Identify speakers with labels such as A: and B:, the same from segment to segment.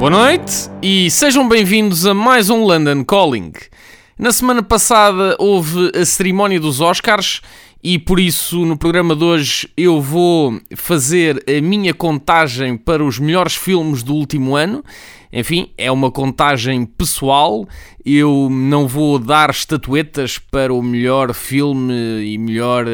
A: Boa noite e sejam bem-vindos a mais um London Calling. Na semana passada houve a cerimónia dos Oscars e por isso no programa de hoje eu vou fazer a minha contagem para os melhores filmes do último ano. Enfim, é uma contagem pessoal. Eu não vou dar estatuetas para o melhor filme e melhor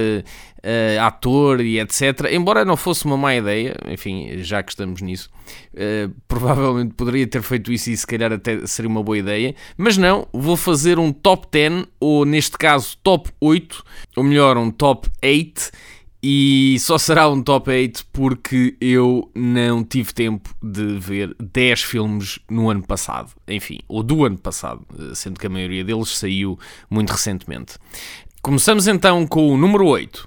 A: eh, ator e etc. Embora não fosse uma má ideia, enfim, já que estamos nisso, eh, provavelmente poderia ter feito isso e se calhar até seria uma boa ideia, mas não, vou fazer um top 10, ou neste caso top 8, ou melhor, um top 8. E só será um top 8 porque eu não tive tempo de ver 10 filmes no ano passado. Enfim, ou do ano passado, sendo que a maioria deles saiu muito recentemente. Começamos então com o número 8.